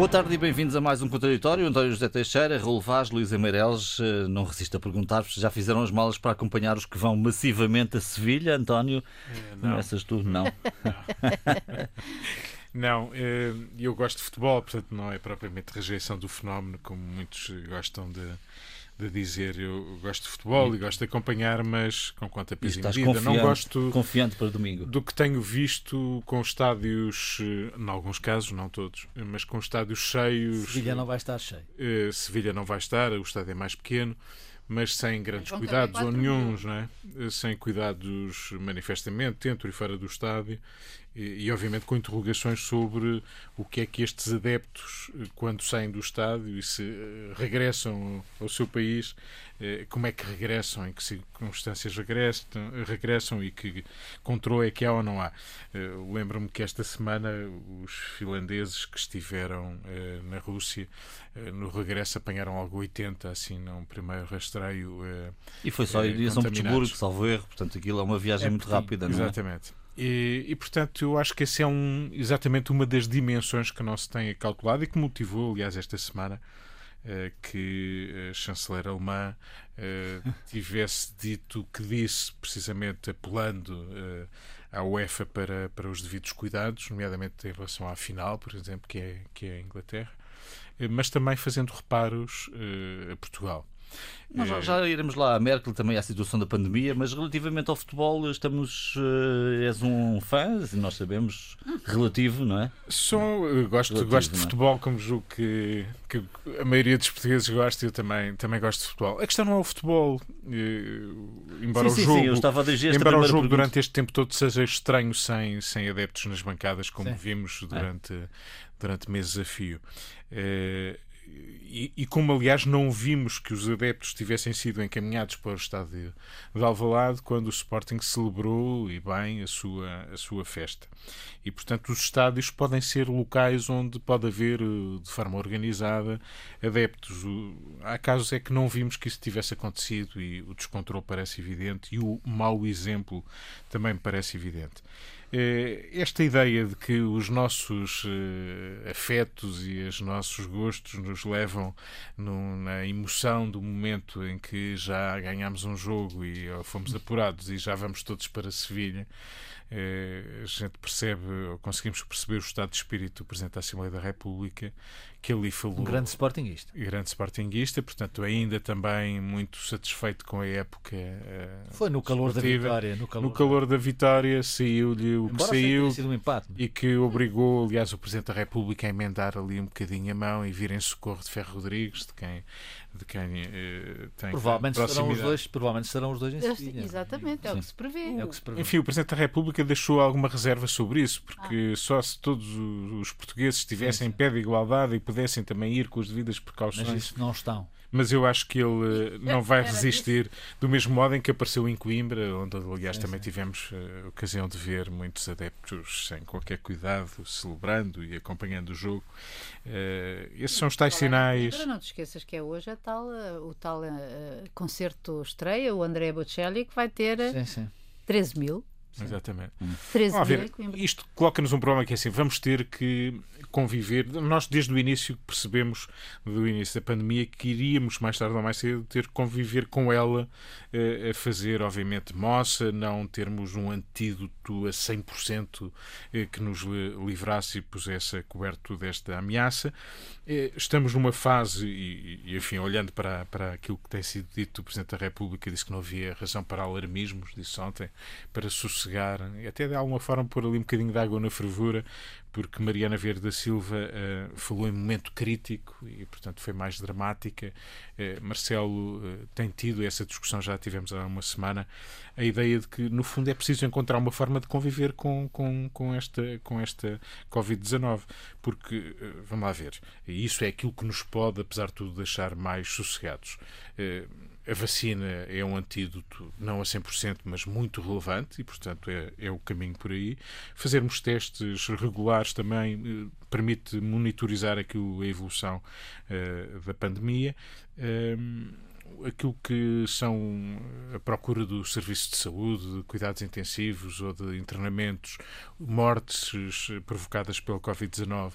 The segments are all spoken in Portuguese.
Boa tarde e bem-vindos a mais um contraditório. António José Teixeira, Raul Vaz, Luísa Meireles. Eh, não resisto a perguntar-vos já fizeram as malas para acompanhar os que vão massivamente a Sevilha. António, Eh, não. começas tu? Não. Não, eh, eu gosto de futebol, portanto não é propriamente rejeição do fenómeno, como muitos gostam de, de dizer. Eu gosto de futebol e gosto de acompanhar, mas com conta E peso e medida. Não gosto confiante para domingo. do que tenho visto com estádios, em alguns casos, não todos, mas com estádios cheios. Sevilha não vai estar cheio. Eh, Sevilha não vai estar, o estádio é mais pequeno, mas sem grandes vão cuidados ou não é? Eh, sem cuidados manifestamente dentro e fora do estádio e, e, obviamente com interrogações sobre o que é que estes adeptos, eh, quando saem do estádio e se eh, regressam ao seu país, eh, como é que regressam, em que circunstâncias regressam, regressam e que controle é que há ou não há. Lembro-me que esta semana os finlandeses que estiveram na Rússia no regresso apanharam algo 80, assim, num primeiro rastreio. E foi só a São. Petersburgo, salvo erro. Portanto, aquilo é uma viagem É muito rápida, não é? Exatamente. E, e, portanto, eu acho que esse é um, exatamente uma das dimensões que não se tem calculado e que motivou, aliás, esta semana eh, que a chanceler alemã eh, tivesse dito o que disse, precisamente apelando eh, à UEFA para, para os devidos cuidados, nomeadamente em relação à final, por exemplo, que é, que é a Inglaterra, mas também fazendo reparos a Portugal. Nós já, Eh, já iremos lá a Merkel também à situação da pandemia, mas relativamente ao futebol, estamos. eh, és um fã, nós sabemos, relativo, não é? Sou, gosto, Relativo, gosto de é? futebol, como julgo que, que a maioria dos portugueses gosta, eu também, também gosto de futebol. A questão não é o futebol, eh, embora sim, o sim, jogo, sim, eu estava a esta embora o jogo pergunta. durante este tempo todo seja estranho sem, sem adeptos nas bancadas, como Sim. vimos durante, durante meses a fio. Eh, e, como, aliás, não vimos que os adeptos tivessem sido encaminhados para o estádio de Alvalade quando o Sporting celebrou, e bem, a sua, a sua festa. E, portanto, os estádios podem ser locais onde pode haver, eh, de forma organizada, adeptos. Há casos é que não vimos que isso tivesse acontecido e o descontrole parece evidente e o mau exemplo também parece evidente. Eh, Esta ideia de que os nossos eh, afetos e os nossos gostos nos levam na emoção do momento em que já ganhámos um jogo e fomos apurados e já vamos todos para Sevilha, a gente percebe, conseguimos perceber o estado de espírito do Presidente da Assembleia da República, que ali falou Um grande sportinguista. grande sportinguista, portanto, ainda também muito satisfeito com a época. eh, Foi no calor da vitória. No calor, No calor da vitória saiu-lhe o que saiu um empate. e que obrigou, aliás, o Presidente da República a emendar ali um bocadinho a mão e vir em socorro de Ferro Rodrigues, de quem, de quem eh, tem Provavelmente serão, os proximidade. dois, provavelmente serão os dois em Sevilha. Exatamente, é o Sim. que se prevê. É o que se prevê. Enfim, o Presidente da República deixou alguma reserva sobre isso, Ah. porque só se todos os portugueses estivessem em pé de igualdade e pudessem também ir com as devidas Mas precauções isso não estão. Mas eu acho que ele eh, não vai resistir do mesmo modo em que apareceu em Coimbra, onde aliás Sim, também sim. tivemos eh, ocasião de ver muitos adeptos sem qualquer cuidado, celebrando e acompanhando o jogo. Eh, esses são os tais sinais. Coimbra, Não te esqueças que é hoje a tal, o tal eh, concerto estreia, o André Bocelli, que vai ter Sim, sim. 13 mil. Exatamente. 13 Vamos mil ver, em Coimbra. isto coloca-nos um problema que é assim, vamos ter que conviver. Nós, desde o início, percebemos, do início da pandemia, que iríamos, mais tarde ou mais cedo, ter que conviver com ela, eh, a fazer, obviamente, moça, não termos um antídoto a 100% eh, que nos li- livrasse e pusesse a coberto desta ameaça. Eh, Estamos numa fase, e, e, enfim, olhando para, para aquilo que tem sido dito, o Presidente da República disse que não havia razão para alarmismos, disse ontem, para sossegar, até de alguma forma pôr ali um bocadinho de água na fervura, porque Mariana Vieira da Silva eh, falou em momento crítico e, portanto, foi mais dramática. Eh, Marcelo eh, tem tido essa discussão, já tivemos há uma semana, a ideia de que, no fundo, é preciso encontrar uma forma de conviver com, com, com esta, com esta Covid-19, porque, vamos lá ver, isso é aquilo que nos pode, apesar de tudo, deixar mais sossegados. Eh, a vacina é um antídoto, não a 100%, mas muito relevante e, portanto, é, é o caminho por aí. Fazermos testes regulares também eh, permite monitorizar aquilo, a evolução eh, da pandemia. Ehm, aquilo que são a procura do serviço de saúde, de cuidados intensivos ou de internamentos, mortes eh, provocadas pela Covid-19,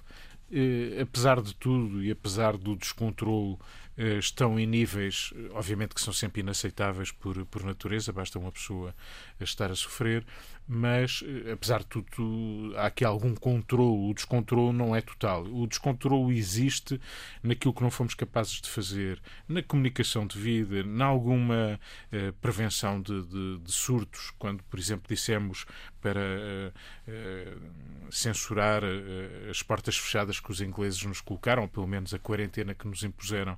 eh, apesar de tudo e apesar do descontrolo estão em níveis, eh, obviamente que são sempre inaceitáveis por, por natureza, basta uma pessoa estar a sofrer, mas eh, apesar de tudo há aqui algum controle, o descontrole não é total. O descontrole existe naquilo que não fomos capazes de fazer, na comunicação de vida, em alguma eh, prevenção de, de, de, surtos, quando, por exemplo, dissemos para eh, eh, censurar as portas fechadas que os ingleses nos colocaram, ou pelo menos a quarentena que nos impuseram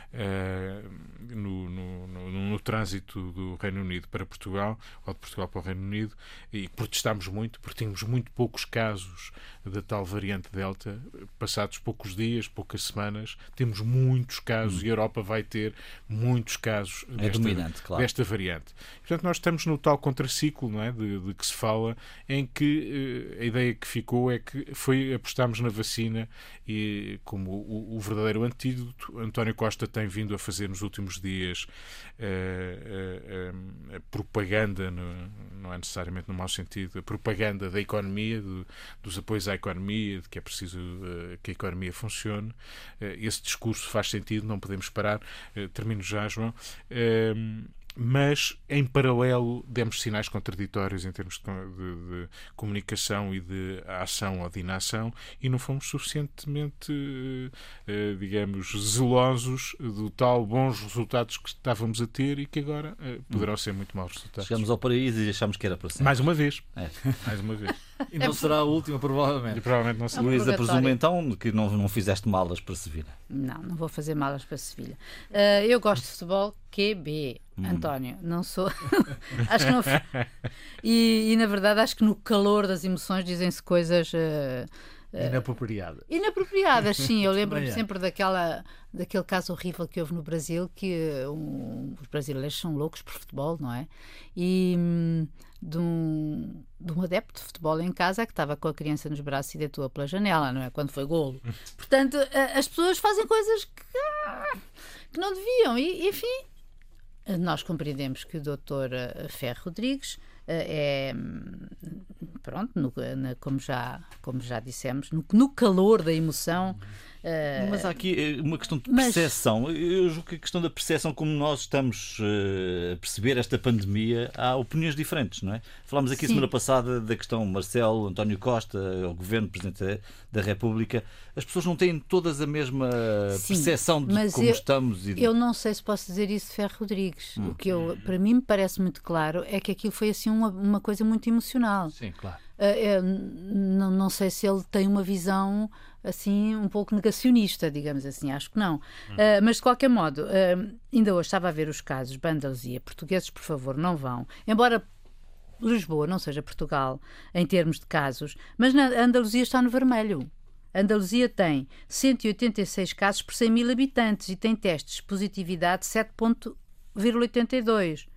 no, no, no, no trânsito do Reino Unido para Portugal, ou de Portugal para o Reino Unido, e protestámos muito porque tínhamos muito poucos casos da tal variante Delta. Passados poucos dias, poucas semanas, temos muitos casos hum. e a Europa vai ter muitos casos é desta, claro. desta variante. Portanto, nós estamos no tal contraciclo não é, de, de que se fala, em que uh, a ideia que ficou é que foi apostarmos na vacina e como o, o verdadeiro antídoto, António Costa tem vindo a fazer nos últimos dias uh, uh, propaganda, no, não é necessariamente no mau sentido, a propaganda da economia, do, dos apoios à economia, de que é preciso uh, que a economia funcione. Uh, esse discurso faz sentido, não podemos parar. Uh, termino já, João mas em paralelo demos sinais contraditórios em termos de, de, de, comunicação e de ação ou de inação e não fomos suficientemente, eh, digamos, zelosos do tal bons resultados que estávamos a ter e que agora eh, poderão ser muito maus resultados. Chegamos ao paraíso e achamos que era para sempre. Mais uma vez. É. Mais uma vez. E não será a última, provavelmente. E provavelmente não será. Luísa, presumo então que não, não fizeste malas para Sevilha. Não, não vou fazer malas para Sevilha. Uh, eu gosto de futebol QB. Hum. António, não sou. acho que não. E, e, na verdade acho que no calor das emoções dizem-se coisas. Uh, inapropriadas. Inapropriadas, sim. Eu lembro-me sempre daquela, daquele caso horrível que houve no Brasil, que um, os brasileiros são loucos por futebol, não é? E. Hum, de um, de um adepto de futebol em casa que estava com a criança nos braços e deitou-a pela janela, não é? Quando foi golo. Portanto, as pessoas fazem coisas que, que não deviam. E, enfim, nós compreendemos que o doutor eh, Ferro Rodrigues eh, é pronto, no, como, já, como já dissemos, no, no calor da emoção Uh, mas há aqui eh, uma questão de percepção. Mas... Eu julgo que a questão da percepção, como nós estamos uh, a perceber esta pandemia, há opiniões diferentes, não é? Falámos aqui Sim. semana passada da questão Marcelo, António Costa, o Governo, Presidente da República. As pessoas não têm todas a mesma Sim, percepção de como eu, estamos. E de... Eu não sei se posso dizer isso de Ferro Rodrigues. Hum. O que eu, para mim me parece muito claro é que aquilo foi assim uma, uma coisa muito emocional. Sim, claro. Uh, não, não sei se ele tem uma visão assim um pouco negacionista, digamos assim, acho que não. Uh, mas de qualquer modo, uh, ainda hoje estava a ver os casos Andaluzia. Portugueses, por favor, não vão. Embora Lisboa não seja Portugal em termos de casos, mas na Andaluzia está no vermelho. A Andaluzia tem 186 casos por 100 mil habitantes e tem testes de positividade 7,82.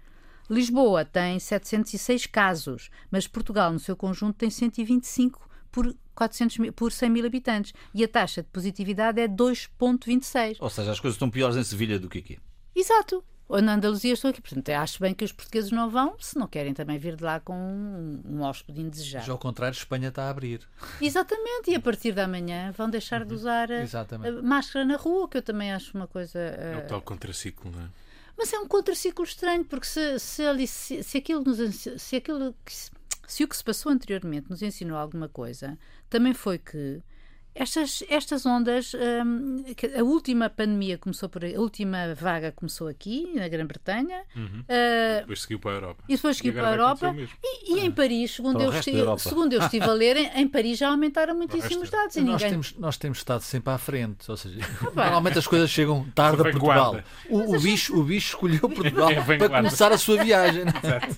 Lisboa tem 706 casos, mas Portugal, no seu conjunto, tem 125 por 400 mil, por 100 mil habitantes. E a taxa de positividade é 2,26. Ou seja, as coisas estão piores em Sevilha do que aqui. Exato. Ou na Andaluzia estou aqui. Portanto, acho bem que os portugueses não vão se não querem também vir de lá com um, um hóspede indesejado. Já ao contrário, Espanha está a abrir. Exatamente. E a partir da manhã vão deixar uhum. de usar a, a, máscara na rua, que eu também acho uma coisa. Uh... É o tal contraciclo, não é? Mas é um contraciclo estranho, porque se, se, se, se aquilo nos. Se aquilo que se o que se passou anteriormente nos ensinou alguma coisa, também foi que estas, estas ondas, um, a última pandemia começou por a última vaga começou aqui, na Grã-Bretanha. Uhum. Uh, depois seguiu para a Europa. E depois seguiu para a Europa. E, e em Paris, segundo eu, estive, segundo eu estive a ler, em, em Paris já aumentaram muitíssimo os dados. nós, ninguém... temos, nós temos estado sempre à frente, ou seja, ah, normalmente as coisas chegam tarde a Portugal. O, o, bicho, o bicho escolheu Portugal é para começar a sua viagem. Exato.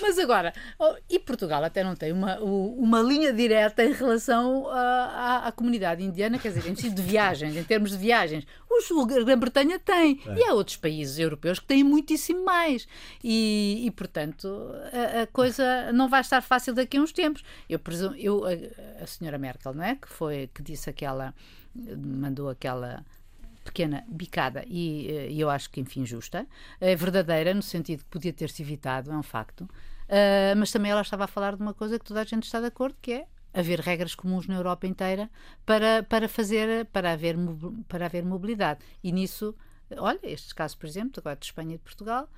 Mas agora, oh, e Portugal até não tem uma, uma linha direta em relação à, à comunidade indiana, quer dizer, em de viagens, em termos de viagens. O Grã-Bretanha tem. É. E há outros países europeus que têm muitíssimo mais. E, e portanto, a, a, coisa não vai estar fácil daqui a uns tempos. Eu presumo, eu, a, a senhora Merkel, não é? Que foi, que disse aquela, mandou aquela pequena bicada e, e, eu acho que, enfim, justa, é verdadeira no sentido que podia ter-se evitado, é um facto, uh, mas também ela estava a falar de uma coisa que toda a gente está de acordo, que é haver regras comuns na Europa inteira para, para fazer, para haver, para haver mobilidade. E nisso, olha, estes casos, por exemplo, agora de Espanha e de Portugal,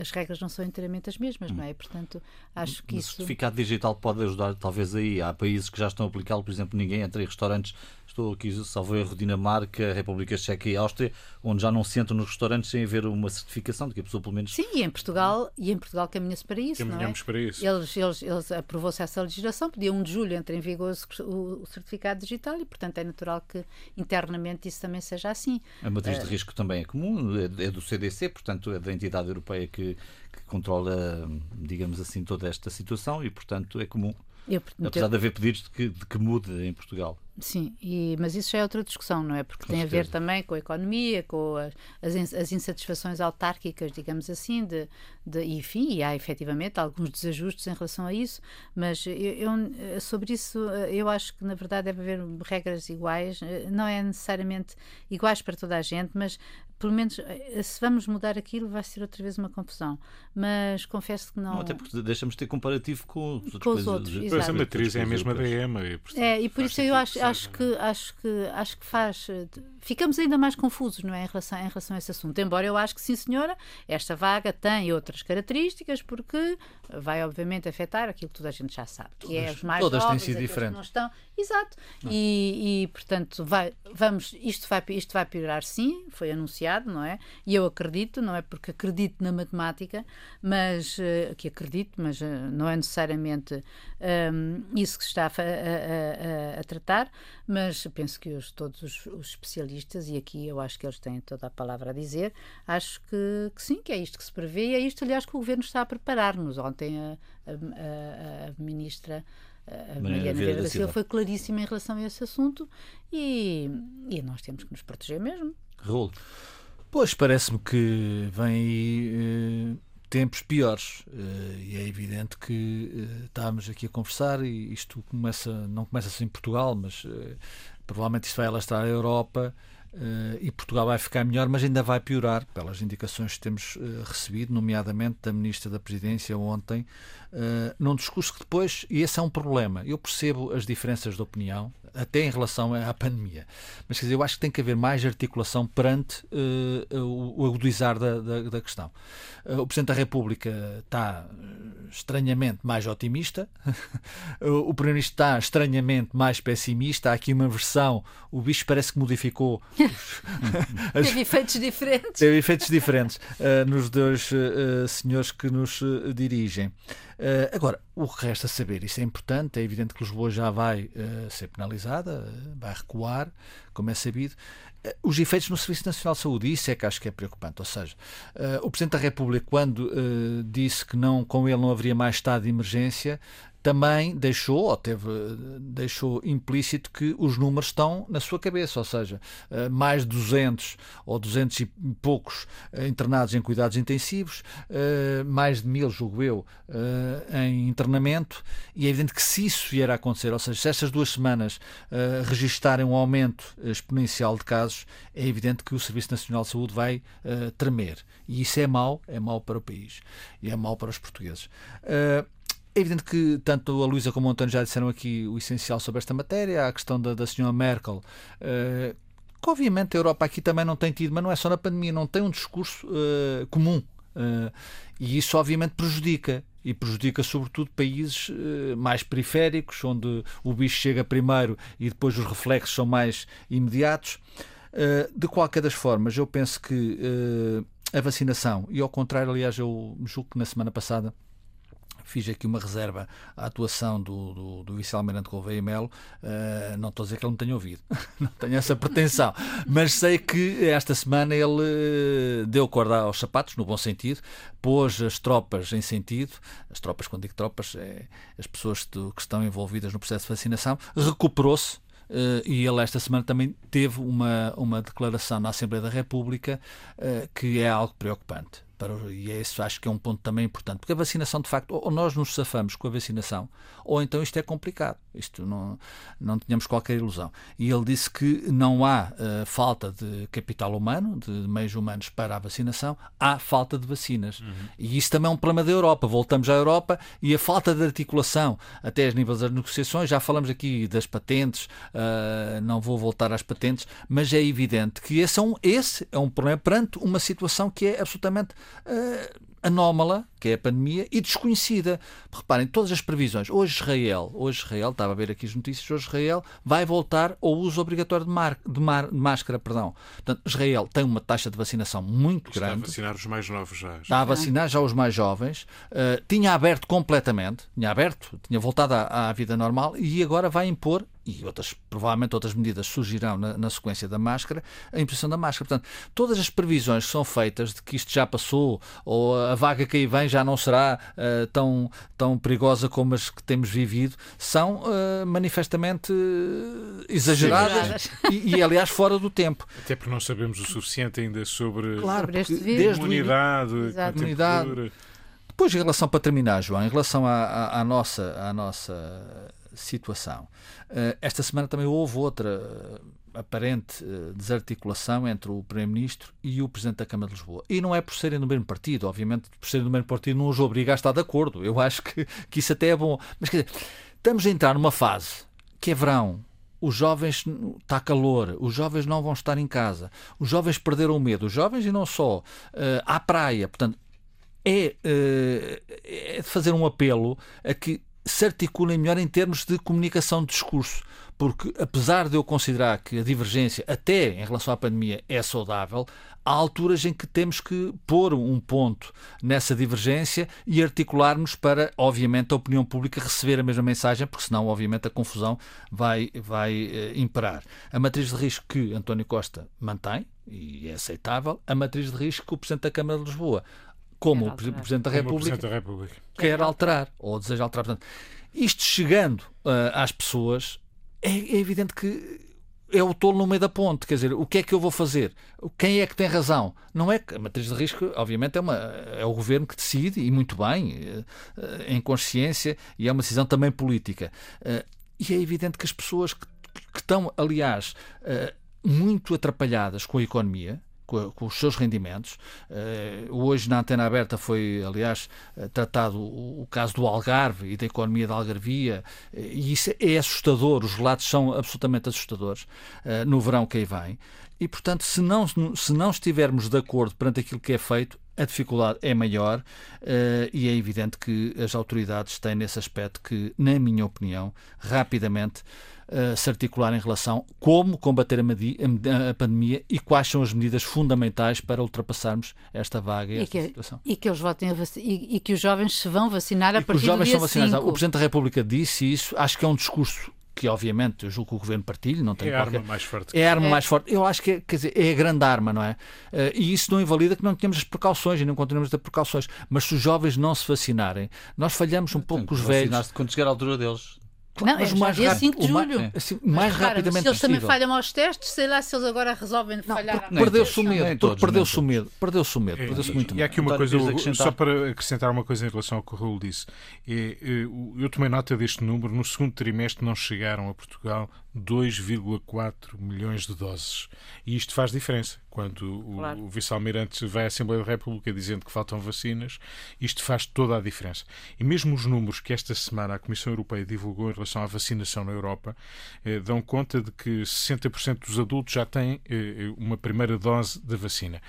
as regras não são inteiramente as mesmas, não é? Portanto, acho que o isso. O certificado digital pode ajudar, talvez, aí. Há países que já estão a aplicá-lo, por exemplo, ninguém entra em restaurantes Estou aqui, salvo erro, Dinamarca, República Checa e Áustria, onde já não se entram nos restaurantes sem haver uma certificação de que a pessoa, pelo menos. Sim, e em Portugal, e em Portugal caminha-se para isso. Caminhamos não é? para isso. Eles, eles, eles aprovou-se essa legislação, dia 1 de julho entra em vigor o, o, certificado digital e, portanto, é natural que internamente isso também seja assim. A matriz de eh, risco também é comum, é, é do CDC, portanto, é da entidade europeia que, que controla, digamos assim, toda esta situação e, portanto, é comum. Eu, Apesar de haver pedidos de que, de que mude em Portugal. Sim, e, mas isso já é outra discussão, não é? Porque com tem certeza. a ver também com a economia, com as, as insatisfações autárquicas, digamos assim, de, de, enfim, e há efetivamente alguns desajustes em relação a isso, mas eu, eu, sobre isso eu acho que na verdade deve haver regras iguais, não é necessariamente iguais para toda a gente, mas pelo menos se vamos mudar aquilo vai ser outra vez uma confusão, mas confesso que não. não até porque deixamos de ter comparativo com os outros. Com os outros pois a matriz é a mesma da EMA. E, é, e por isso eu acho acho que, acho, que, acho que faz. Ficamos ainda mais confusos não é, em, relação, em relação a esse assunto. Embora eu acho que, sim, senhora, esta vaga tem outras características, porque vai, obviamente, afetar aquilo que toda a gente já sabe, que é os mais Todas têm sido diferentes. não estão. Exato. E, e, portanto, vai, vamos, isto, vai, isto vai piorar, sim, foi anunciado, não é? E eu acredito, não é porque acredito na matemática, mas uh, que acredito, mas uh, não é necessariamente um, ehm, isso que se está a, a, a, a tratar, mas penso que os, todos os, os, especialistas, e aqui eu acho que eles têm toda a palavra a dizer, acho que, que sim, que é isto que se prevê e é isto, aliás, que o Governo está a preparar-nos. Ontem a, a Ministra a Mariana Vieira da Silva foi claríssima em relação a esse assunto e, e nós temos que nos proteger mesmo. Raul. Pois, parece-me que vem aí eh, tempos piores eh, e é evidente que eh, estamos aqui a conversar e isto começa, não começa assim em Portugal, mas eh, provavelmente isto vai alastrar a Europa Uh, e Portugal vai ficar melhor, mas ainda vai piorar, pelas indicações que temos uh, recebido, nomeadamente da Ministra da Presidência ontem, uh, num discurso que depois, e esse é um problema, eu percebo as diferenças de opinião, até em relação à pandemia, mas quer dizer, eu acho que tem que haver mais articulação perante o, o agudizar da, da, da questão. o Presidente da República está estranhamente mais otimista, o Primeiro-Ministro está estranhamente mais pessimista, há aqui uma versão, o bicho parece que modificou As... Teve efeitos diferentes. Teve efeitos diferentes uh, nos dois uh, senhores que nos uh, agora, o que resta saber, isso é importante, é evidente que Lisboa já vai ser penalizada, vai recuar, como é sabido os efeitos no Serviço Nacional de Saúde, isso é que acho que é preocupante. Ou seja, uh, o Presidente da República, quando uh, disse que não, com ele não haveria mais estado de emergência, também deixou, ou teve, deixou implícito que os números estão na sua cabeça, ou seja, eh, mais de 200 ou 200 e poucos eh, internados em cuidados intensivos, eh, mais de mil, julgo eu, em internamento, e é evidente que se isso vier a acontecer, ou seja, se estas duas semanas registarem um aumento exponencial de casos, é evidente que o Serviço Nacional de Saúde vai tremer. E isso é mau, é mau para o país e é mau para os portugueses. É evidente que tanto a Luísa como o António já disseram aqui o essencial sobre esta matéria, a questão da, da senhora Merkel, uh, que obviamente a Europa aqui também não tem tido, mas não é só na pandemia, não tem um discurso uh, comum. Uh, e isso obviamente prejudica. E prejudica sobretudo países mais periféricos, onde o bicho chega primeiro e depois os reflexos são mais imediatos. de qualquer das formas, eu penso que a vacinação, e ao contrário, aliás, eu julgo que na semana passada fiz aqui uma reserva à atuação do, do, do vice-almirante Gouveia Melo. Uh, não estou a dizer que ele não tenha ouvido, não tenho essa pretensão, mas sei que esta semana ele eh, deu corda aos sapatos, no bom sentido, pôs as tropas em sentido, as tropas, quando digo tropas, é as pessoas que estão envolvidas no processo de vacinação, recuperou-se. Uh, e ele esta semana também teve uma, uma declaração na Assembleia da República uh, que é algo preocupante para, e isso acho que é um ponto também importante, porque a vacinação, de facto, ou nós nos safamos com a vacinação, ou então isto é complicado. Isto não, não tínhamos qualquer ilusão. E ele disse que não há uh, falta de capital humano, de meios humanos para a vacinação, há falta de vacinas. Uhum. E isso também é um problema da Europa. Voltamos à Europa e a falta de articulação, até as níveis das negociações, já falamos aqui das patentes, uh, não vou voltar às patentes, mas é evidente que esse é um, esse é um problema perante uma situação que é absolutamente uh, anómala, que é a pandemia, e desconhecida. Reparem, todas as previsões. Hoje Israel, hoje Israel, estava a ver aqui as notícias, hoje Israel vai voltar ao uso obrigatório de, mar, de, mar, de máscara. Perdão. Portanto, Israel tem uma taxa de vacinação muito Está grande. Está a vacinar os mais novos já. Está a vacinar já os mais jovens. Uh, tinha aberto completamente, tinha aberto, tinha voltado à, à vida normal e agora vai impor e outras, provavelmente outras medidas surgirão na, na, sequência da máscara, a imposição da máscara. Portanto, todas as previsões que são feitas de que isto já passou ou a vaga que aí vem já não será uh, tão, tão perigosa como as que temos vivido, são uh, manifestamente uh, exageradas e, e, aliás, fora do tempo. Até porque não sabemos o suficiente ainda sobre, claro, sobre este vírus. imunidade. Depois, em relação, para terminar, João, em relação à, à, à nossa, à nossa situação. Eh, esta semana também houve outra eh, aparente eh, desarticulação entre o Primeiro-Ministro e o Presidente da Câmara de Lisboa. E não é por serem do mesmo partido, obviamente, por serem do mesmo partido não os obriga a estar de acordo. Eu acho que, que isso até é bom. Mas quer dizer, estamos a entrar numa fase que é verão, os jovens está calor, os jovens não vão estar em casa, os jovens perderam o medo, os jovens e não só, uh, à praia. Portanto, é, uh, é fazer um apelo a que se articulem melhor em termos de comunicação de discurso. Porque, apesar de eu considerar que a divergência, até em relação à pandemia, é saudável, há alturas em que temos que pôr um ponto nessa divergência e articularmos para, obviamente, a opinião pública receber a mesma mensagem, porque senão, obviamente, a confusão vai, vai eh, imperar. A matriz de risco que António Costa mantém, e é aceitável, a matriz de risco que o Presidente da Câmara de Lisboa como o Presidente da República, Presidente da República. quer alterar ou deseja alterar. Portanto, isto chegando uh, às pessoas, é, é, evidente que é o tolo no meio da ponte. Quer dizer, o que é que eu vou fazer? Quem é que tem razão? Não é que a matriz de risco, obviamente, é, uma, é o governo que decide, e muito bem, uh, em consciência, e é uma decisão também política. Uh, e é evidente que as pessoas que, que estão, aliás, muito atrapalhadas com a economia, com, os seus rendimentos. Uh, hoje, na antena aberta, foi, aliás, uh, tratado o, caso do Algarve e da economia da Algarvia, uh, e isso é assustador, os relatos são absolutamente assustadores no verão que aí vem. E, portanto, se não, se não estivermos de acordo perante aquilo que é feito, a dificuldade é maior uh, e é evidente que as autoridades têm nesse aspecto que, na minha opinião, rapidamente uh, se articular em relação a como combater a, a, a, pandemia e quais são as medidas fundamentais para ultrapassarmos esta vaga e, esta que, situação. E que, eles votem e, e, que os jovens se vão vacinar a e partir os jovens do dia são vacinados. O Presidente da República disse isso, acho que é um discurso que obviamente eu julgo que o governo partilha, não tem é qualquer... a arma mais forte. É a arma é. mais forte. Eu acho que é, quer dizer, é a grande arma, não é? Uh, e isso não invalida que não tenhamos as precauções e não continuamos a ter precauções. Mas se os jovens não se vacinarem, nós falhamos um pouco com os velhos. Quando chegar à altura deles. Não, mas é mais dia 5 de julho. Mais, assim, mais repara, rapidamente se eles possível. também falham aos testes, sei lá se eles agora resolvem não, falhar. Perdeu-se o medo. Perdeu-se o medo. Perdeu-se o medo. Perdeu-se muito E há aqui uma coisa, só para acrescentar uma coisa em relação ao que o Raul disse. É, é, eu tomei nota deste número. No segundo trimestre não chegaram a Portugal 2,4 milhões de doses. E isto faz diferença. Quando o, claro. o vice-almirante vai à Assembleia da República dizendo que faltam vacinas, isto faz toda a diferença. E mesmo os números que esta semana a Comissão Europeia divulgou em relação à vacinação na Europa eh, dão conta de que 60% dos adultos já têm eh, uma primeira dose da vacina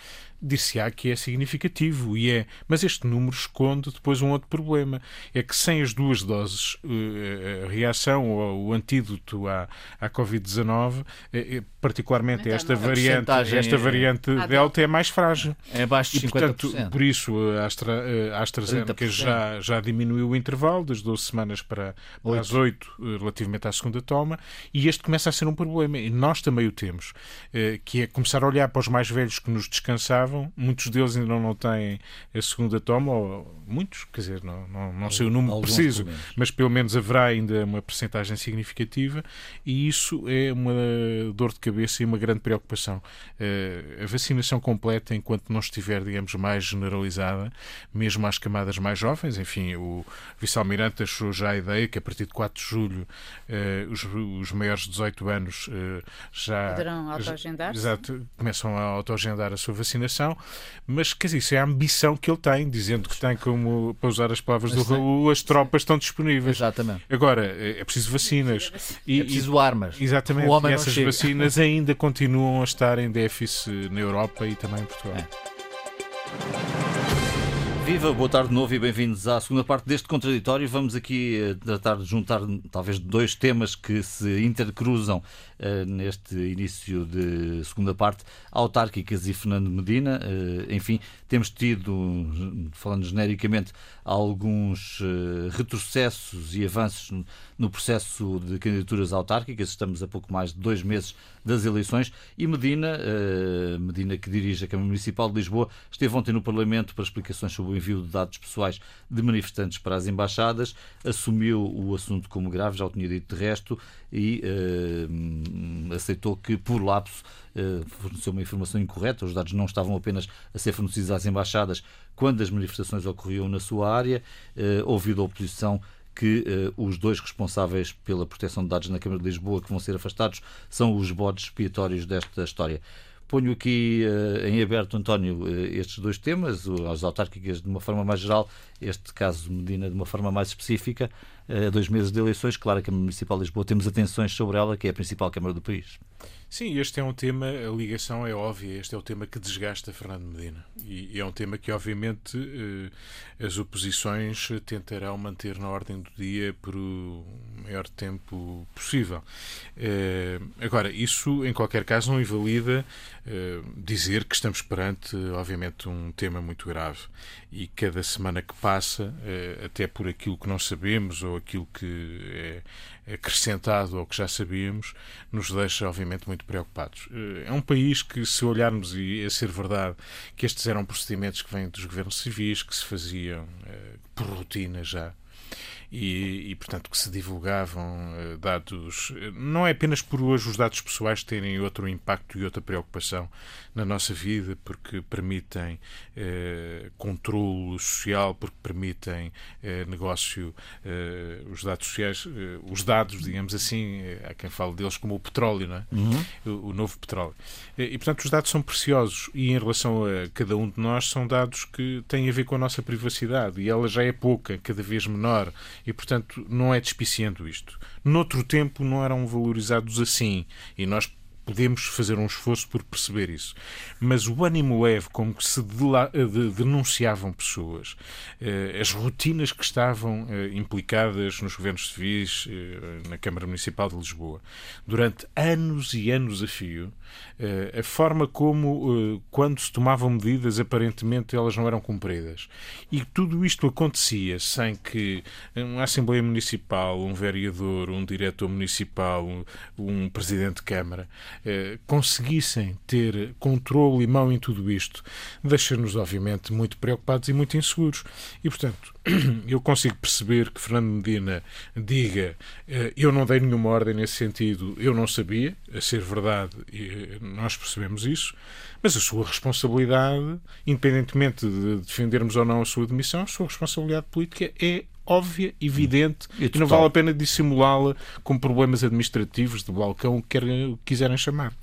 dir-se-á que é significativo e é, mas este número esconde depois um outro problema, é que sem as duas doses eh, a reação ou o antídoto à, à Covid-19, eh, eh, particularmente esta variante, esta variante é... Delta é mais frágil. É abaixo de 50%. E, portanto, por isso a, Astra, a AstraZeneca já, já diminuiu o intervalo das 12 semanas para, para as 8 relativamente à segunda toma e este começa a ser um problema. E nós também o temos, que é começar a olhar para os mais velhos que nos descansavam muitos deles ainda não têm a segunda toma, ou muitos, quer dizer, não, não, não sei o número Alguns preciso, mas pelo menos haverá ainda uma percentagem significativa e isso é uma dor de cabeça e uma grande preocupação. Uh, a vacinação completa, enquanto não estiver, digamos, mais generalizada, mesmo às camadas mais jovens, enfim, o vice-almirante achou já a ideia que a partir de 4 de julho uh, os, os maiores de 18 anos uh, já poderão autoagendar. Exato, começam a autoagendar a sua vacinação, mas quer dizer, isso é a ambição que ele tem, dizendo que tem como, para usar as palavras do Raul, as tropas estão disponíveis. Exatamente. Agora, é, é preciso vacinas. E, é preciso armas. Exatamente. e essas vacinas ainda continuam a estar em déficit na Europa e também em Portugal. É. Viva, boa tarde de novo e bem-vindos à segunda parte deste contraditório. Vamos aqui uh, tratar de juntar talvez dois temas que se intercruzam uh, neste início de segunda parte, autárquicas e Fernando Medina. Uh, enfim, temos tido, falando genericamente, alguns retrocessos e avanços no, processo de candidaturas autárquicas. Estamos a pouco mais de dois meses das eleições e Medina, Medina que dirige a Câmara Municipal de Lisboa, esteve ontem no Parlamento para explicações sobre o envio de dados pessoais de manifestantes para as embaixadas, assumiu o assunto como grave, já o tinha dito de resto, e uh, aceitou que, por lapso, uh, forneceu uma informação incorreta. Os dados não estavam apenas a ser fornecidos às embaixadas quando as manifestações ocorriam na sua área. Uh, ouviu da oposição que uh, os dois responsáveis pela proteção de dados na Câmara de Lisboa que vão ser afastados são os bodes expiatórios desta história. Ponho aqui uh, em aberto, António, uh, estes dois temas, as autárquicas de uma forma mais geral, este caso Medina de uma forma mais específica. Uh, dois meses de eleições, claro que a Municipal de Lisboa temos atenções sobre ela, que é a principal Câmara do país. Sim, este é um tema, a ligação é óbvia, este é o tema que desgasta Fernando Medina. E, é um tema que, obviamente, eh, as oposições tentarão manter na ordem do dia por o maior tempo possível. Eh, agora, isso, em qualquer caso, não invalida eh, dizer que estamos perante, obviamente, um tema muito grave. E cada semana que passa, até por aquilo que nós sabemos ou aquilo que é acrescentado ao que já sabíamos, nos deixa, obviamente, muito preocupados. Eh, é um país que, se olharmos, e a ser verdade, que estes eram procedimentos que vêm dos governos civis, que se faziam eh, por rotina já, e, e, portanto, que se divulgavam uh, dados, eh, não é apenas por hoje os dados pessoais terem outro impacto e outra preocupação na nossa vida, porque permitem uh, controle social, porque permitem uh, negócio, os dados sociais, os dados, digamos assim, há quem fale deles como o petróleo, não é? Uhum. O, o, novo petróleo. E, portanto, os dados são preciosos e, em relação a cada um de nós, são dados que têm a ver com a nossa privacidade e ela já é pouca, cada vez menor e, portanto, não é despiciando isto. Noutro tempo não eram valorizados assim e nós podemos fazer um esforço por perceber isso. Mas o ânimo leve como se denunciavam pessoas, eh, as rotinas que estavam eh, implicadas nos governos civis, eh, na Câmara Municipal de Lisboa, durante anos e anos a fio, a forma como, quando se tomavam medidas, aparentemente elas não eram cumpridas. E tudo isto acontecia sem que uma Assembleia Municipal, um vereador, um diretor municipal, um presidente de Câmara, eh, conseguissem ter controle e mão em tudo isto, deixa-nos, obviamente, muito preocupados e muito inseguros. E, portanto, eu consigo perceber que Fernando Medina diga eh, eu não dei nenhuma ordem nesse sentido, eu não sabia, a ser verdade, eh, nós percebemos isso, mas a sua responsabilidade, independentemente de defendermos ou não a sua demissão, a sua responsabilidade política é óbvia, evidente e, e não vale a pena dissimulá-la com problemas administrativos de balcão, o que quiserem chamar.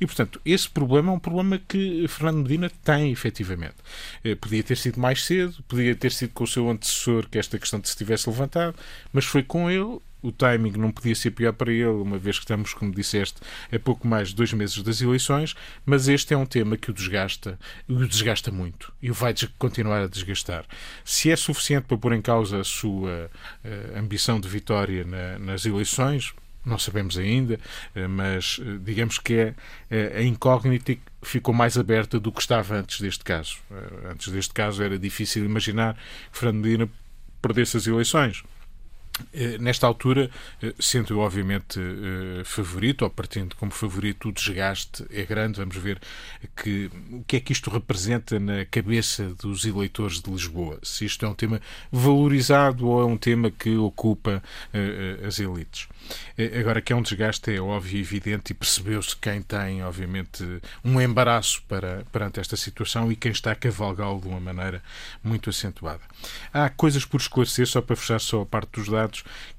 E, portanto, esse problema é um problema que Fernando Medina tem, efetivamente. Eh, podia ter sido mais cedo, podia ter sido com o seu antecessor que esta questão se tivesse levantado, mas foi com ele o timing não podia ser pior para ele, uma vez que estamos, como disseste, a pouco mais de dois meses das eleições, mas este é um tema que o desgasta, o desgasta muito e o vai continuar a desgastar. Se é suficiente para pôr em causa a sua uh, ambição de vitória na, nas eleições, não sabemos ainda, uh, mas uh, digamos que é, a incógnita ficou mais aberta do que estava antes deste caso. antes deste caso era difícil imaginar que Fernando Medina perdesse as eleições Eh, nesta altura, eh, sendo obviamente eh, favorito, ou partindo como favorito, o desgaste é grande. Vamos ver que, o que é que isto representa na cabeça dos eleitores de Lisboa. Se isto é um tema valorizado ou é um tema que ocupa as elites. Agora, que é um desgaste é óbvio e evidente e percebeu-se quem tem, obviamente, um embaraço para, perante esta situação e quem está a cavalgá-lo de uma maneira muito acentuada. Há coisas por esclarecer, só para fechar só a parte dos dados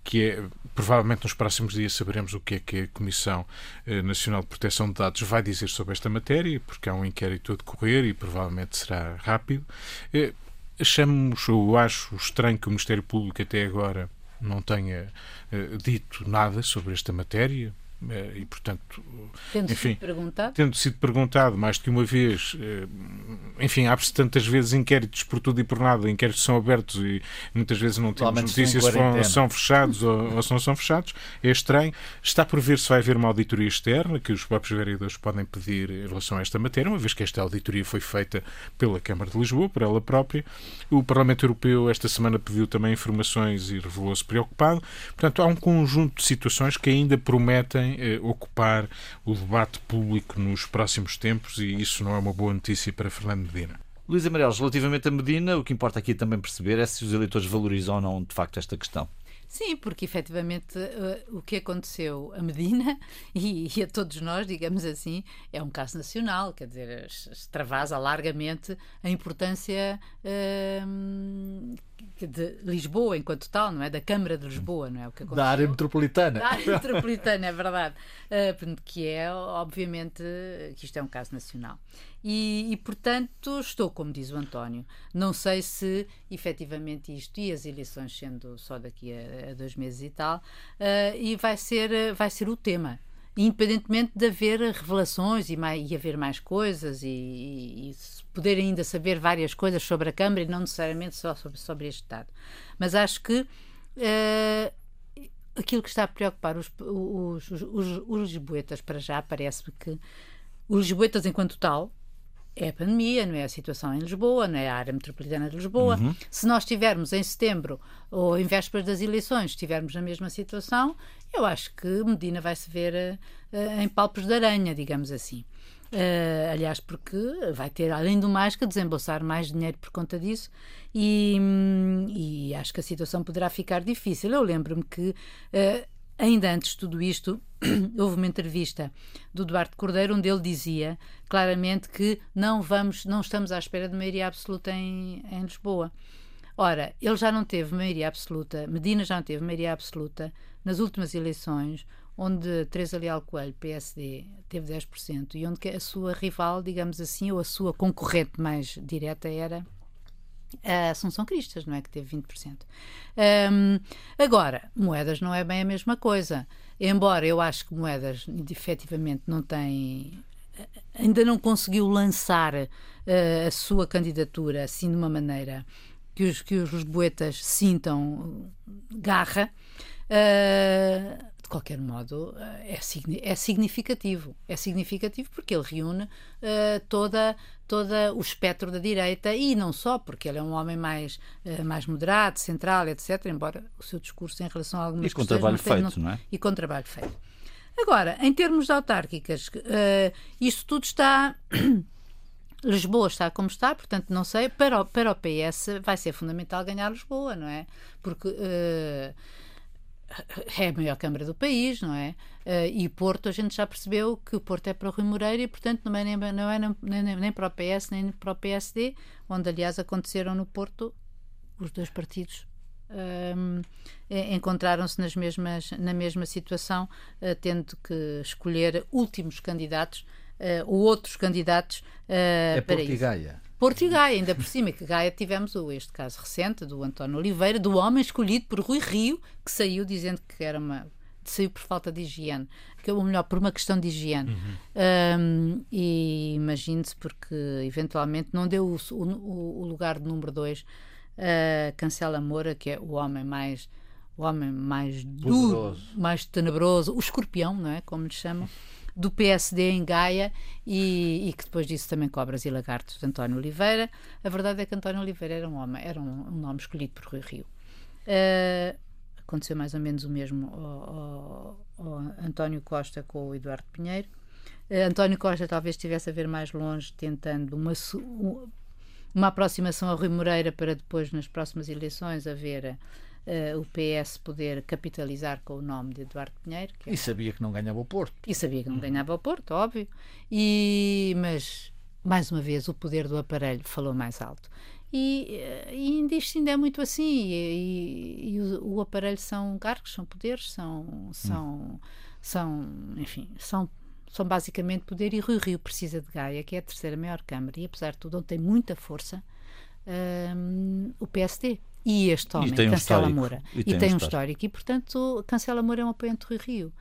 que é provavelmente nos próximos dias saberemos o que é que a Comissão eh, Nacional de Proteção de Dados vai dizer sobre esta matéria, porque há um inquérito a decorrer e provavelmente será rápido. Eh, achamos, ou acho estranho que o Ministério Público até agora não tenha eh, dito nada sobre esta matéria. Eh, e, portanto, tendo enfim, sido perguntado. tendo sido perguntado mais de uma vez, eh, enfim, abre-se tantas vezes inquéritos por tudo e por nada, inquéritos são abertos e muitas vezes não temos notícias se são, são fechados ou, ou, se não são fechados, é estranho. Está por ver se vai haver uma auditoria externa que os próprios vereadores podem pedir em relação a esta matéria, uma vez que esta auditoria foi feita pela Câmara de Lisboa, por ela própria. O Parlamento Europeu esta semana pediu também informações e revelou-se preocupado. Portanto, há um conjunto de situações que ainda prometem eh, ocupar o debate público nos próximos tempos e isso não é uma boa notícia para Fernando Medina. Luís Amarelos, relativamente a Medina, o que importa aqui também perceber é se os eleitores valorizam ou não de facto esta questão. Sim, porque efetivamente uh, o que aconteceu a Medina e, e, a todos nós, digamos assim, é um caso nacional, quer dizer, extravasa largamente a importância uh, de Lisboa enquanto tal, não é? Da Câmara de Lisboa, não é? O que aconteceu. Da área metropolitana. Da área metropolitana, é verdade. Uh, que é, obviamente, que isto é um caso nacional. E, e, portanto, estou, como diz o António, não sei se efetivamente isto e as eleições sendo só daqui a, a dois meses e tal, uh, e vai ser, vai ser o tema independentemente de haver revelações e, mais, e haver mais coisas e, e, poder ainda saber várias coisas sobre a Câmara e não necessariamente só sobre, sobre este Estado. Mas acho que uh, aquilo que está a preocupar os, os, os, os lisboetas para já parece-me que os lisboetas enquanto tal é a pandemia, não é a situação em Lisboa, não é a área metropolitana de Lisboa. Uhum. Se nós estivermos em setembro ou em vésperas das eleições, estivermos na mesma situação, eu acho que Medina vai se ver uh, em palpos de aranha, digamos assim. Uh, aliás, porque vai ter, além do mais, que desembolsar mais dinheiro por conta disso e, e acho que a situação poderá ficar difícil. Eu lembro-me que, uh, ainda antes de tudo isto, houve uma entrevista do Duarte Cordeiro onde ele dizia claramente que não vamos, não estamos à espera de maioria absoluta em, em Lisboa. Ora, ele já não teve maioria absoluta, Medina já não teve maioria absoluta nas últimas eleições onde Teresa Leal Coelho, PSD, teve 10% e onde a sua rival, digamos assim, ou a sua concorrente mais direta era a Assunção Cristas, não é? Que teve 20%. Um, agora, moedas não é bem a mesma coisa. Embora eu acho que moedas efetivamente não tem. ainda não conseguiu lançar uh, a sua candidatura assim de uma maneira que os, que os lisboetas sintam garra. Uh, qualquer modo, eh, é, é significativo. É significativo porque ele reúne uh, toda, toda o espectro da direita e não só, porque ele é um homem mais, uh, mais moderado, central, etc., embora o seu discurso em relação a algumas e com trabalho feito, não, não, é? E com trabalho feito. Agora, em termos de autárquicas, uh, isto tudo está... Lisboa está como está, portanto, não sei, para o, para o PS vai ser fundamental ganhar Lisboa, não é? Porque uh, é a maior Câmara do país, não é? Uh, e Porto, a gente já percebeu que o Porto é para o Rui Moreira e, portanto, não é nem, não é nem, nem, nem para o PS nem para o PSD, onde, aliás, aconteceram no Porto os dois partidos. Um, ehm, encontraram-se nas mesmas na mesma situação uh, tendo que escolher últimos candidatos uh, ou outros candidatos uh, é para Porto isso. E Gaia. Porto e Gaia, ainda por cima, que Gaia tivemos o, este caso recente do António Oliveira, do homem escolhido por Rui Rio, que saiu dizendo que era uma. saiu por falta de higiene, que é ou melhor, por uma questão de higiene. Uhum. Um, e imagine-se, porque eventualmente não deu o, o, o lugar de número 2 a Cancela Moura, que é o homem mais o homem mais duro, mais tenebroso, o escorpião, não é? Como lhe chamam do PSD em Gaia e, e, que depois disso também Cobras e Lagartos de António Oliveira. A verdade é que António Oliveira era um homem, era um, um nome escolhido por Rui Rio. Uh, aconteceu mais ou menos o mesmo ao, ao, ao António Costa com o Eduardo Pinheiro. Uh, António Costa talvez estivesse a ver mais longe, tentando uma, uma aproximação ao Rui Moreira para depois, nas próximas eleições, haver uh, o PS poder capitalizar com o nome de Eduardo Pinheiro. e sabia que não ganhava o Porto. E sabia que não ganhava o Porto, óbvio. E, mas, mais uma vez, o poder do aparelho falou mais alto. E, eh, e ainda isto ainda é muito assim. E, e, e o, o, aparelho são cargos, são poderes, são, são, hum. são enfim, são são basicamente poder e Rui Rio precisa de Gaia, que é a terceira maior Câmara, e apesar de tudo, onde tem muita força um, o PSD. E este homem, e Cancela um Moura. E, e tem, tem um histórico. E, portanto, Cancela Moura é um apoiante de Rui Rio.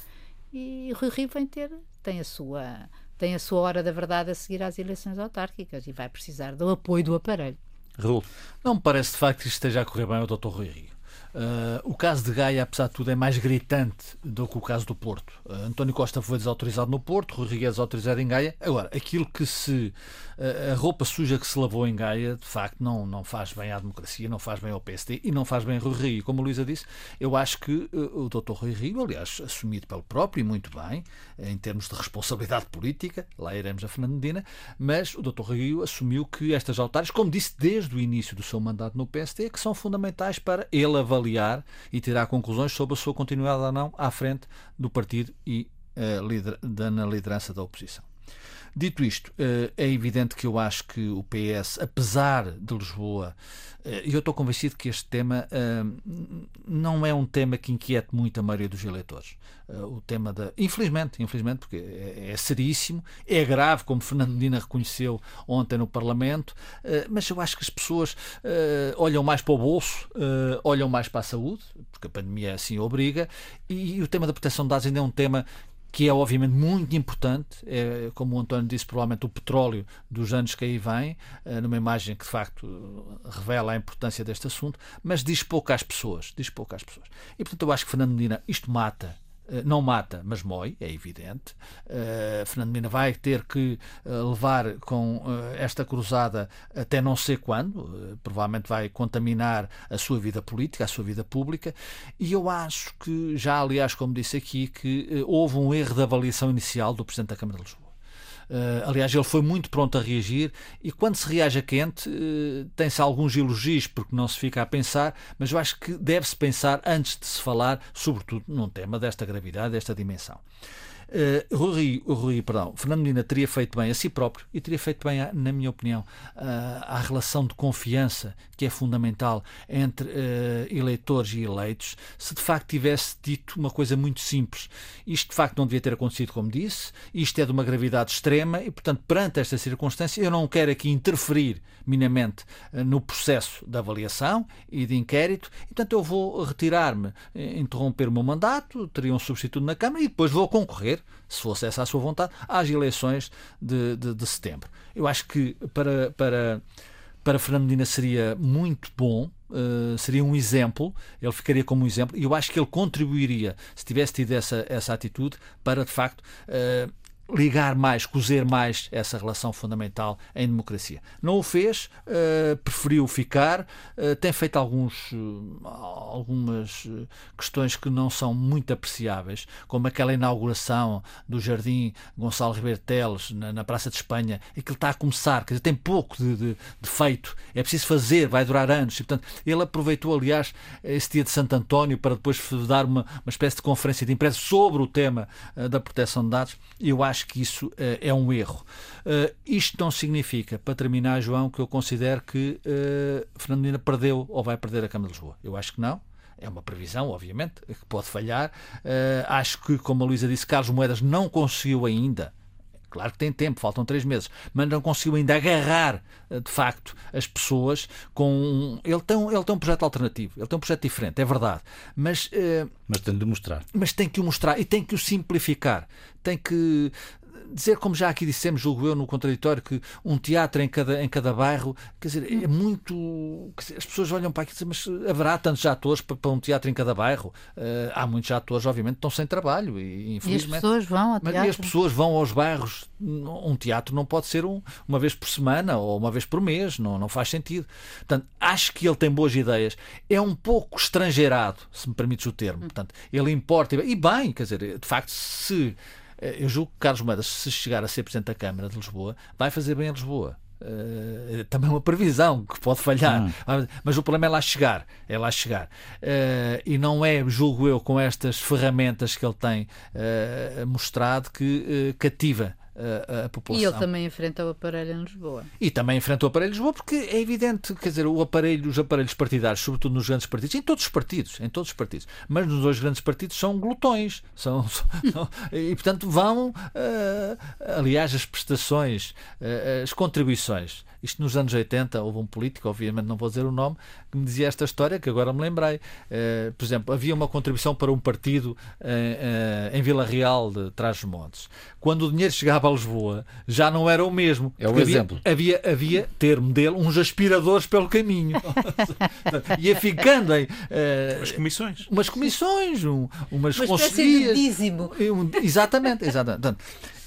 E Rui Rio vem ter, tem a sua tem a sua hora da verdade a seguir às eleições autárquicas e vai precisar do apoio do aparelho. Raul. Não me parece de facto que isto esteja a correr bem ao Dr. Rui Rio. Uh, o caso de Gaia, apesar de tudo, é mais gritante do que o caso do Porto. Uh, António Costa foi desautorizado no Porto, Rio é desautorizado em Gaia. Agora, aquilo que se. Uh, a roupa suja que se lavou em Gaia, de facto, não, não faz bem à democracia, não faz bem ao PSD e não faz bem a Rui Rio. Como a Luísa disse, eu acho que o Dr. Rui Rio, aliás, assumido pelo próprio e muito bem, em termos de responsabilidade política, lá iremos a Fernandina, mas o Dr. Rui Rio assumiu que estas altares, como disse desde o início do seu mandato no PSD, que são fundamentais para ele avaliar e tirar conclusões sobre a sua continuidade ou não à frente do partido e uh, lider, da, na liderança da oposição. Dito isto, eh, é evidente que eu acho que o PS, apesar de Lisboa, eh, e eu estou convencido que este tema não é um tema que inquiete muito a maioria dos eleitores. O tema da. Infelizmente, infelizmente, porque é, é seríssimo, é grave, como Fernando Medina reconheceu ontem no Parlamento, mas eu acho que as pessoas olham mais para o bolso, olham mais para a saúde, porque a pandemia assim obriga, e o tema da proteção de dados ainda é um tema que é obviamente muito importante, é, como o António disse, provavelmente o petróleo dos anos que aí vem, é, numa imagem que de facto revela a importância deste assunto, mas diz pouco às pessoas, diz pouco às pessoas. E portanto eu acho que Fernando Medina isto mata eh, não mata, mas mói, é evidente. Uh, Fernando Mina vai ter que uh, levar com esta cruzada até não sei quando, provavelmente vai contaminar a sua vida política, a sua vida pública, e eu acho que, já aliás, como disse aqui, que houve um erro de avaliação inicial do Presidente da Câmara de Lisboa. Uh, aliás, ele foi muito pronto a reagir e quando se reage a quente, uh, tem-se alguns elogios porque não se fica a pensar, mas eu acho que deve-se pensar antes de se falar, sobretudo num tema desta gravidade, desta dimensão. Uh, Rui, Rui, perdão, Fernando Medina teria feito bem a si próprio e teria feito bem, na minha opinião, uh, à relação de confiança que é fundamental entre uh, eleitores e eleitos, se de facto tivesse dito uma coisa muito simples. Isto de facto não devia ter acontecido, como disse, isto é de uma gravidade extrema e, portanto, perante esta circunstância, eu não quero aqui interferir minimamente no processo de avaliação e de inquérito, e, portanto, eu vou retirar-me, interromper o meu mandato, teria um substituto na Câmara e depois vou concorrer se fosse essa a sua vontade, às eleições de, de, de setembro. Eu acho que para, para, para Fernando Medina seria muito bom Uh, seria um exemplo, ele ficaria como um exemplo, e eu acho que ele contribuiria, se tivesse tido essa, essa atitude, para de facto uh, ligar mais, cozer mais essa relação fundamental em democracia. Não o fez, uh, preferiu ficar, uh, tem feito alguns, uh, algumas questões que não são muito apreciáveis, como aquela inauguração do Jardim Gonçalo Ribeiro Teles na, na Praça de Espanha, e que ele está a começar, quer dizer, tem pouco de, de, de, feito, é preciso fazer, vai durar anos, e portanto ele aproveitou, aliás, esse dia de Santo António para depois dar uma, uma espécie de conferência de imprensa sobre o tema da proteção de dados, e eu acho acho que isso uh, é um erro. Uh, isto não significa, para terminar, João, que eu considero que uh, Fernandina perdeu ou vai perder a Câmara de Lisboa. Eu acho que não. É uma previsão, obviamente, que pode falhar. Acho que, como a Luísa disse, Carlos Moedas não conseguiu ainda Claro que tem tempo, faltam três meses, mas não conseguiu ainda agarrar de facto as pessoas com. Ele tem, ele tem um projeto alternativo, ele tem um projeto diferente, é verdade. Mas, uh... mas tem de mostrar. Mas tem que o mostrar e tem que o simplificar. Tem que dizer, como já aqui dissemos, julgo eu, no contraditório, que um teatro em cada, em cada bairro, quer dizer, é muito. Dizer, as pessoas olham para aqui e dizem, mas haverá tantos atores para, para um teatro em cada bairro? Uh, há muitos atores, obviamente, que estão sem trabalho. E, infelizmente, e as pessoas vão ao teatro. Mas, e as pessoas vão aos bairros. Um teatro não pode ser um, uma vez por semana ou uma vez por mês, não, não faz sentido. Portanto, acho que ele tem boas ideias. É um pouco estrangeirado, se me permites o termo. Portanto, ele importa. E bem, quer dizer, de facto, se eh, eu julgo que Carlos Moedas, se chegar a ser Presidente da Câmara de Lisboa, vai fazer bem a Lisboa. Uh, também é uma previsão que pode falhar, hum. mas o problema é lá chegar, é lá chegar. Uh, e não é, julgo eu, com estas ferramentas que ele tem uh, mostrado que cativa a, a, população. E ele também enfrenta o aparelho em Lisboa. E também enfrenta o aparelho em Lisboa, porque é evidente, quer dizer, o aparelho, os aparelhos partidários, sobretudo nos grandes partidos, em todos os partidos, em todos os partidos, mas nos dois grandes partidos são glutões, são, são e portanto vão, uh, aliás, as prestações, uh, as contribuições isto nos anos 80 houve um político, obviamente não vou dizer o nome, que me dizia esta história que agora me lembrei. Uh, por exemplo, havia uma contribuição para um partido em Vila Real de Trás-os-Montes. Quando o dinheiro chegava a Lisboa, já não era o mesmo. É o exemplo. Havia, havia, termo dele, uns aspiradores pelo caminho. Ia ficando em. umas comissões. Umas comissões, um, umas uma conselhias. De dízimo. Um, exatamente, exatamente.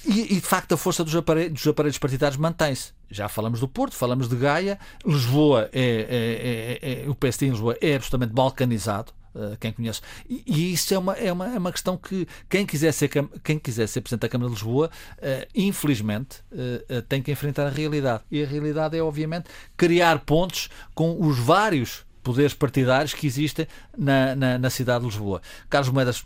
E, e, de facto a força dos aparelhos, dos aparelhos partidários mantém-se. Já falamos do Porto, falamos de Gaia, Lisboa, é, é, é, é o PSD em Lisboa é absolutamente balcanizado. Uh, quem conhece. E, e, isso é uma, é, uma, é uma questão que quem quiser ser, quem quiser ser Presidente da Câmara de Lisboa, uh, infelizmente, uh, tem que enfrentar a realidade. E a realidade é, obviamente, criar pontos com os vários poderes partidários que existem na, na, na cidade de Lisboa. Carlos Moedas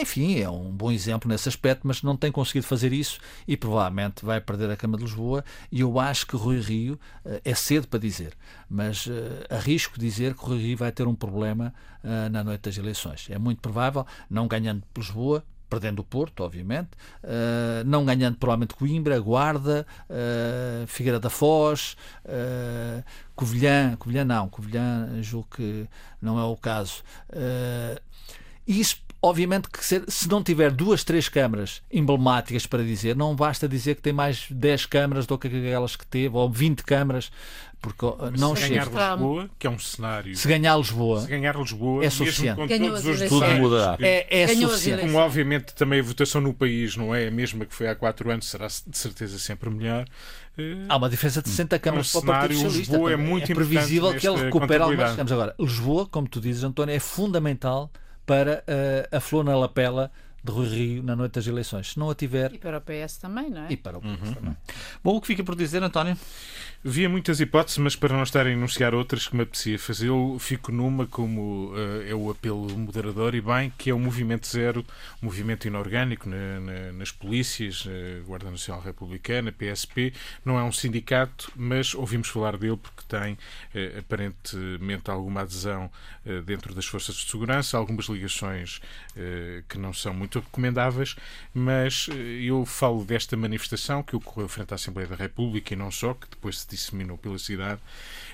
enfim, é um bom exemplo nesse aspecto, mas não tem conseguido fazer isso e provavelmente vai perder a Câmara de Lisboa. E eu acho que Rui Rio uh, é cedo para dizer, mas uh, arrisco dizer que Rui Rio vai ter um problema uh, na noite das eleições. É muito provável, não ganhando Lisboa, perdendo o Porto, obviamente, uh, não ganhando provavelmente Coimbra, Guarda, uh, Figueira da Foz, uh, Covilhã, Covilhã não, Covilhã julgo que não é o caso. e isso Obviamente que se não tiver duas, três câmaras emblemáticas para dizer, não basta dizer que tem mais 10 câmaras do que aquelas que teve, ou 20 câmaras, porque não se chega. ganhar Lisboa, que é um cenário. Se ganhar Lisboa, se ganhar Lisboa é suficiente. Ganhou todos os tudo mudará. É, é suficiente. Como obviamente também a votação no país não é a mesma que foi há quatro anos, será de certeza sempre melhor. Há uma diferença de 60 câmaras um para o Partido Socialista. Lisboa é muito é previsível que ele recupere algumas câmaras. Agora, Lisboa, como tu dizes, António, é fundamental para uh, a flor na lapela de Rui Rio na noite das eleições. Se não a tiver. E para o PS também, não é? E para o PS uhum. também. Bom, o que fica por dizer, António? Via muitas hipóteses, mas para não estar a enunciar outras que me apetecia fazer, eu fico numa como uh, é o apelo moderador e bem, que é o Movimento Zero, um movimento inorgânico na, na, nas polícias, uh, Guarda Nacional Republicana, PSP. Não é um sindicato, mas ouvimos falar dele porque tem uh, aparentemente alguma adesão dentro das forças de segurança, algumas ligações que não são muito recomendáveis, mas eu falo desta manifestação que ocorreu frente à Assembleia da República e não só, que depois se disseminou pela cidade,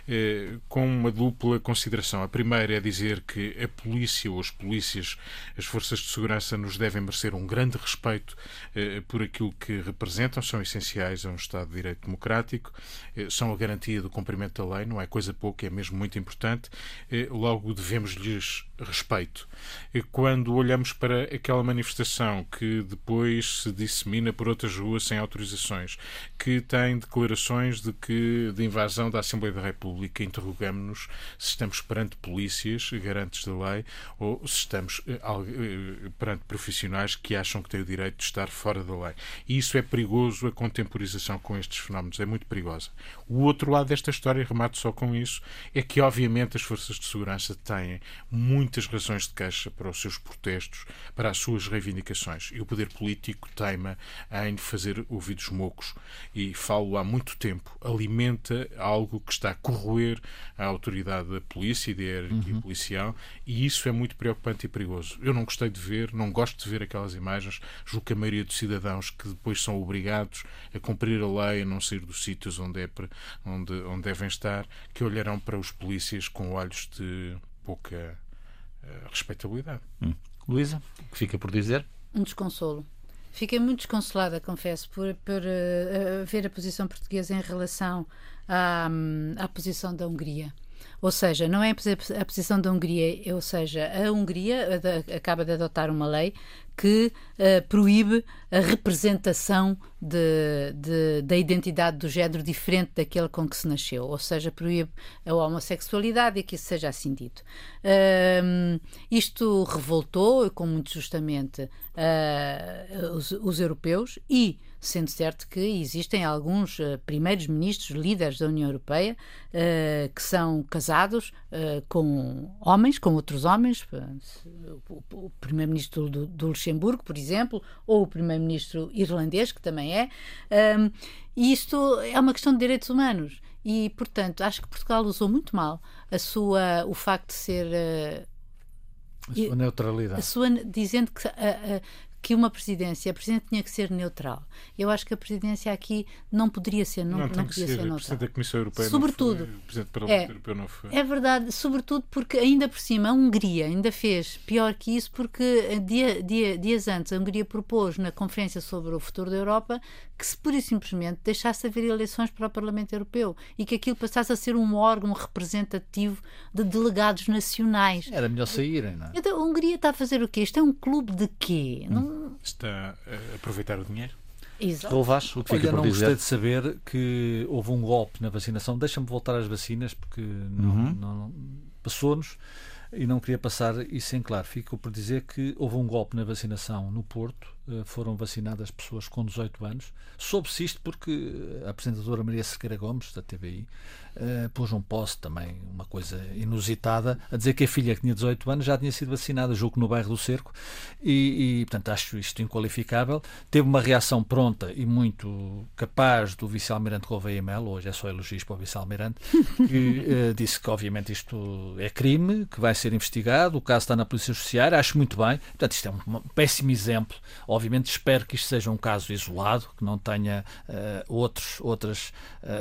eh, com uma dupla consideração. A primeira é dizer que a polícia ou as polícias, as forças de segurança, nos devem merecer um grande respeito eh, por aquilo que representam, são essenciais a um Estado de Direito Democrático, eh, são a garantia do cumprimento da lei, não é coisa pouca, é mesmo muito importante. Logo, devemos-lhes respeito. Quando olhamos para aquela manifestação que depois se dissemina por outras ruas sem autorizações, que tem declarações de que de invasão da Assembleia da República, interrogamos-nos se estamos perante polícias garantes da lei ou se estamos eh, eh, perante profissionais que acham que têm o direito de estar fora da lei. E isso é perigoso, a contemporização com estes fenómenos é muito perigosa. O outro lado desta história, remato só com isso, é que obviamente as forças de segurança têm muito muitas razões de queixa para os seus protestos, para as suas reivindicações. E o poder político teima em fazer ouvidos mocos e falo há muito tempo, alimenta algo que está a corroer a autoridade da polícia e da hierarquia uhum. policial e isso é muito preocupante e perigoso. Eu não gostei de ver, não gosto de ver aquelas imagens, julgo que a maioria dos cidadãos que depois são obrigados a cumprir a lei, a não sair dos sítios onde, é, onde, onde devem estar, que olharão para os polícias com olhos de pouca respeitabilidade. Hum. Luísa, o que fica por dizer? Um desconsolo. Fiquei muito desconsolada, confesso, por, por uh, ver a posição portuguesa em relação à, à posição da Hungria. Ou seja, não é a posição da Hungria, ou seja, a Hungria acaba de adotar uma lei que uh, proíbe a representação de, de, da identidade do género diferente daquele com que se nasceu, ou seja, proíbe a homossexualidade e que isso seja assim dito. Uh, isto revoltou, com muito justamente, uh, os, os europeus e sendo certo que existem alguns uh, primeiros ministros, líderes da União Europeia, uh, que são casados uh, com homens, com outros homens, o, o primeiro-ministro do, do, Luxemburgo, por exemplo, ou o primeiro-ministro irlandês, que também é. Um, e isto é uma questão de direitos humanos. E, portanto, acho que Portugal usou muito mal a sua, o facto de ser. a sua neutralidade. A sua, dizendo que que uma presidência, a presidente tinha que ser neutral. Eu acho que a presidência aqui não poderia ser, não, não, não podia ser, ser neutral. Presidente da Comissão Europeia sobretudo, não foi, Presidente do Parlamento é, Europeu não foi. É verdade, sobretudo porque ainda por cima a Hungria ainda fez pior que isso porque dia, dia, dias antes a Hungria propôs na conferência sobre o futuro da Europa que se pura e simplesmente deixasse haver eleições para o Parlamento Europeu e que aquilo passasse a ser um órgão representativo de delegados nacionais. Era melhor saírem, não é? Então, a Hungria está a fazer o quê? Isto é um clube de quê? Hum. Não, Está a aproveitar o dinheiro? Exato. Vaz, o que Olha, não gostei de saber que houve um golpe na vacinação. Deixa-me voltar às vacinas, porque uhum. não, não, passou-nos e não queria passar isso em claro. Fico por dizer que houve um golpe na vacinação no Porto, eh, foram vacinadas pessoas com 18 anos. Soube-se isto porque a apresentadora Maria Cerqueira Gomes, da TVI, uh, pôs um post também, uma coisa inusitada, a dizer que a filha que tinha 18 anos já tinha sido vacinada, julgo no bairro do Cerco, e, e portanto acho isto inqualificável. Teve uma reação pronta e muito capaz do vice-almirante Gouveia Melo, hoje é só elogios para o vice-almirante, que uh, disse que obviamente isto é crime, que vai ser investigado, o caso está na Polícia Judiciária, acho muito bem. Portanto, isto é um, péssimo exemplo. Obviamente espero que isto seja um caso isolado, que não tenha uh, outros, outras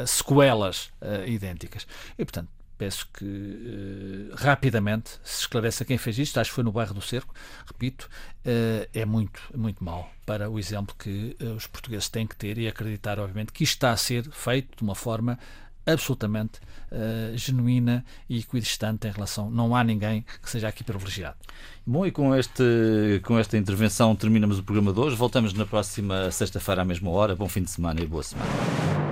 sequelas uh, idênticas. E, portanto, peço que uh, rapidamente se esclareça quem fez isto. Acho que foi no bairro do Cerco. Repito, uh, é muito, muito mal para o exemplo que uh, os portugueses têm que ter e acreditar, obviamente, que isto está a ser feito de uma forma absolutamente genuína e equidistante em relação. Não há ninguém que seja aqui privilegiado. Bom, e com, este, com esta intervenção terminamos o programa de hoje. Voltamos na próxima sexta-feira à mesma hora. Bom fim de semana e boa semana.